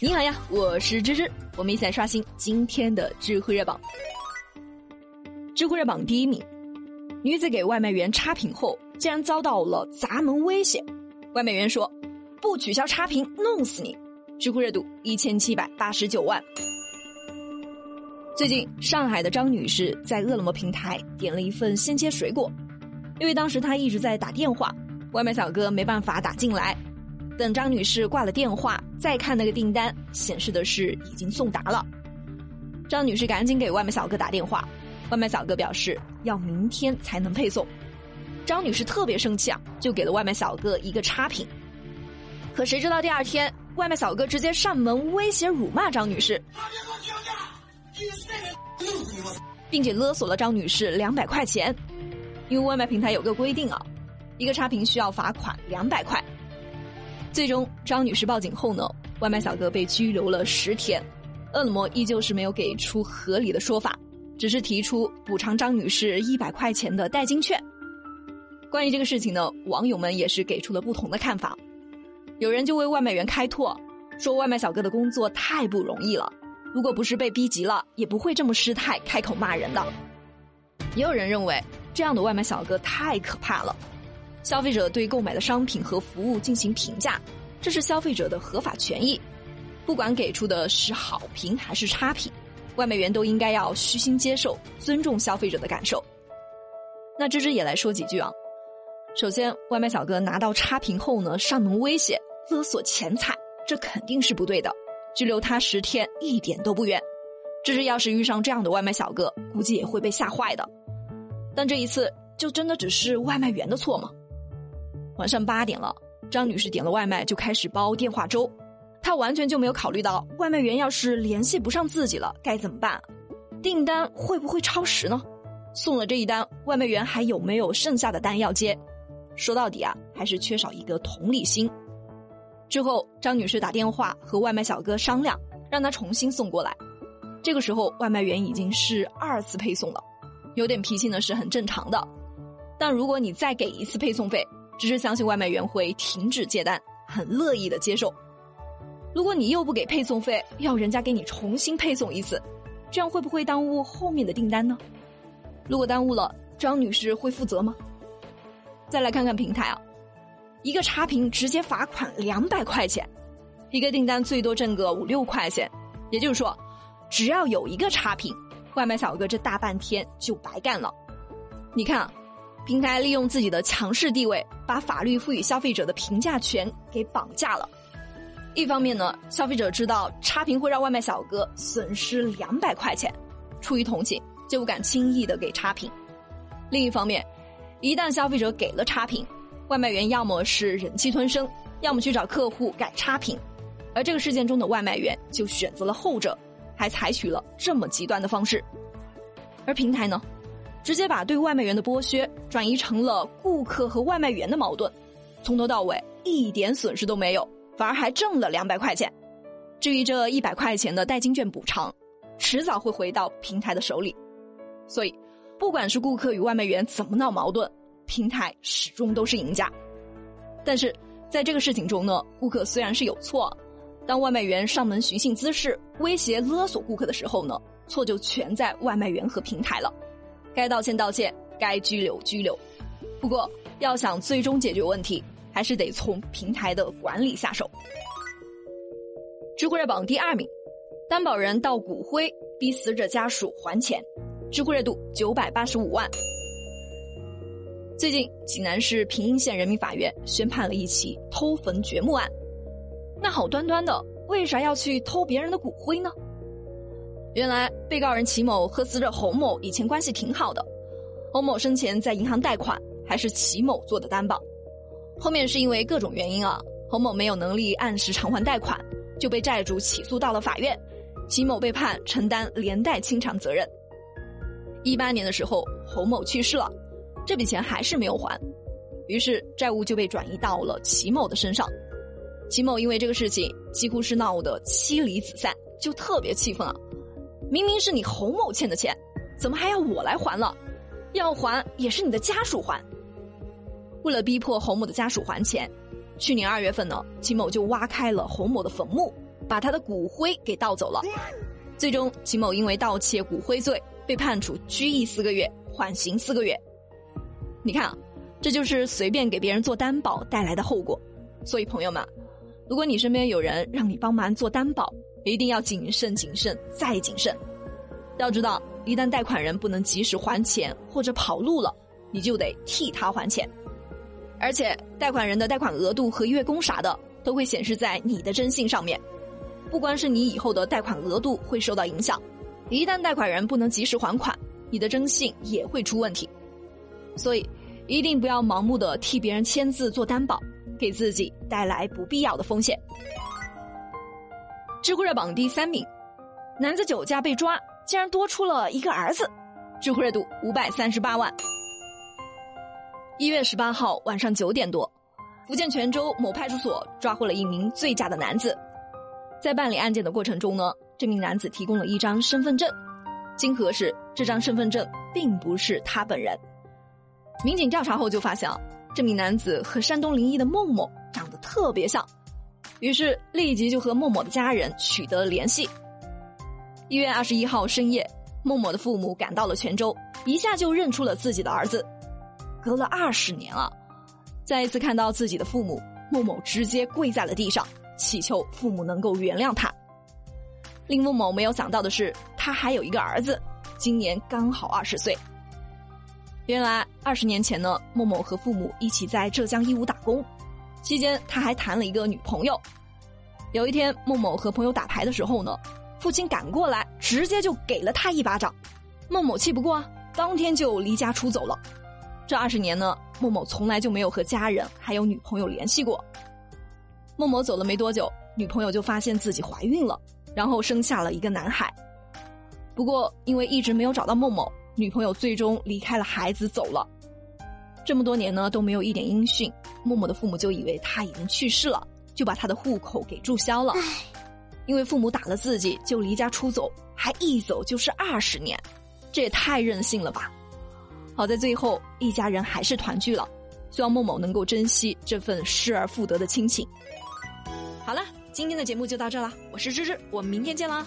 你好呀，我是芝芝，我们一起来刷新今天的知乎热榜。知乎热榜第一名，女子给外卖员差评后，竟然遭到了砸门威胁。外卖员说：“不取消差评，弄死你！”知乎热度一千七百八十九万。最近，上海的张女士在饿了么平台点了一份鲜切水果，因为当时她一直在打电话，外卖小哥没办法打进来。等张女士挂了电话，再看那个订单，显示的是已经送达了。张女士赶紧给外卖小哥打电话，外卖小哥表示要明天才能配送。张女士特别生气啊，就给了外卖小哥一个差评。可谁知道第二天，外卖小哥直接上门威胁辱骂张女士，并且勒索了张女士两百块钱。因为外卖平台有个规定啊，一个差评需要罚款两百块。最终，张女士报警后呢，外卖小哥被拘留了十天。饿了么依旧是没有给出合理的说法，只是提出补偿张女士一百块钱的代金券。关于这个事情呢，网友们也是给出了不同的看法。有人就为外卖员开脱，说外卖小哥的工作太不容易了，如果不是被逼急了，也不会这么失态，开口骂人的。也有人认为这样的外卖小哥太可怕了。消费者对购买的商品和服务进行评价，这是消费者的合法权益。不管给出的是好评还是差评，外卖员都应该要虚心接受，尊重消费者的感受。那芝芝也来说几句啊。首先，外卖小哥拿到差评后呢，上门威胁、勒索钱财，这肯定是不对的。拘留他十天一点都不冤。芝芝要是遇上这样的外卖小哥，估计也会被吓坏的。但这一次，就真的只是外卖员的错吗？晚上八点了，张女士点了外卖就开始煲电话粥，她完全就没有考虑到外卖员要是联系不上自己了该怎么办，订单会不会超时呢？送了这一单，外卖员还有没有剩下的单要接？说到底啊，还是缺少一个同理心。之后，张女士打电话和外卖小哥商量，让他重新送过来。这个时候，外卖员已经是二次配送了，有点脾气呢是很正常的。但如果你再给一次配送费，只是相信外卖员会停止接单，很乐意的接受。如果你又不给配送费，要人家给你重新配送一次，这样会不会耽误后面的订单呢？如果耽误了，张女士会负责吗？再来看看平台啊，一个差评直接罚款两百块钱，一个订单最多挣个五六块钱，也就是说，只要有一个差评，外卖小哥这大半天就白干了。你看啊。平台利用自己的强势地位，把法律赋予消费者的评价权给绑架了。一方面呢，消费者知道差评会让外卖小哥损失两百块钱，出于同情就不敢轻易的给差评；另一方面，一旦消费者给了差评，外卖员要么是忍气吞声，要么去找客户改差评。而这个事件中的外卖员就选择了后者，还采取了这么极端的方式。而平台呢？直接把对外卖员的剥削转移成了顾客和外卖员的矛盾，从头到尾一点损失都没有，反而还挣了两百块钱。至于这一百块钱的代金券补偿，迟早会回到平台的手里。所以，不管是顾客与外卖员怎么闹矛盾，平台始终都是赢家。但是，在这个事情中呢，顾客虽然是有错，当外卖员上门寻衅滋事、威胁勒索顾客的时候呢，错就全在外卖员和平台了。该道歉道歉，该拘留拘留。不过，要想最终解决问题，还是得从平台的管理下手。知乎热榜第二名，担保人盗骨灰逼死者家属还钱，知乎热度九百八十五万。最近，济南市平阴县人民法院宣判了一起偷坟掘墓案。那好端端的，为啥要去偷别人的骨灰呢？原来，被告人齐某和死者侯某以前关系挺好的，侯某生前在银行贷款，还是齐某做的担保。后面是因为各种原因啊，侯某没有能力按时偿还贷款，就被债主起诉到了法院，齐某被判承担连带清偿责任。一八年的时候，侯某去世了，这笔钱还是没有还，于是债务就被转移到了齐某的身上。齐某因为这个事情几乎是闹得妻离子散，就特别气愤啊。明明是你侯某欠的钱，怎么还要我来还了？要还也是你的家属还。为了逼迫侯某的家属还钱，去年二月份呢，秦某就挖开了侯某的坟墓，把他的骨灰给盗走了。最终，秦某因为盗窃骨灰罪被判处拘役四个月，缓刑四个月。你看啊，这就是随便给别人做担保带来的后果。所以，朋友们，如果你身边有人让你帮忙做担保，一定要谨慎、谨慎再谨慎。要知道，一旦贷款人不能及时还钱或者跑路了，你就得替他还钱。而且，贷款人的贷款额度和月供啥的都会显示在你的征信上面。不光是你以后的贷款额度会受到影响，一旦贷款人不能及时还款，你的征信也会出问题。所以，一定不要盲目的替别人签字做担保，给自己带来不必要的风险。知乎热榜第三名，男子酒驾被抓，竟然多出了一个儿子，知乎热度五百三十八万。一月十八号晚上九点多，福建泉州某派出所抓获了一名醉驾的男子。在办理案件的过程中呢，这名男子提供了一张身份证，经核实，这张身份证并不是他本人。民警调查后就发现，这名男子和山东临沂的孟某长得特别像，于是立即就和孟某的家人取得了联系。一月二十一号深夜，孟某的父母赶到了泉州，一下就认出了自己的儿子。隔了二十年了，再一次看到自己的父母，孟某直接跪在了地上，祈求父母能够原谅他。令孟某没有想到的是，他还有一个儿子，今年刚好二十岁。原来二十年前呢，孟某和父母一起在浙江义乌打工，期间他还谈了一个女朋友。有一天，孟某和朋友打牌的时候呢，父亲赶过来，直接就给了他一巴掌。孟某气不过，当天就离家出走了。这二十年呢，孟某从来就没有和家人还有女朋友联系过。孟某走了没多久，女朋友就发现自己怀孕了，然后生下了一个男孩。不过因为一直没有找到孟某，女朋友最终离开了孩子走了。这么多年呢都没有一点音讯，孟某的父母就以为他已经去世了，就把他的户口给注销了。因为父母打了自己就离家出走，还一走就是二十年，这也太任性了吧！好在最后一家人还是团聚了，希望孟某能够珍惜这份失而复得的亲情。好了，今天的节目就到这了，我是芝芝，我们明天见啦。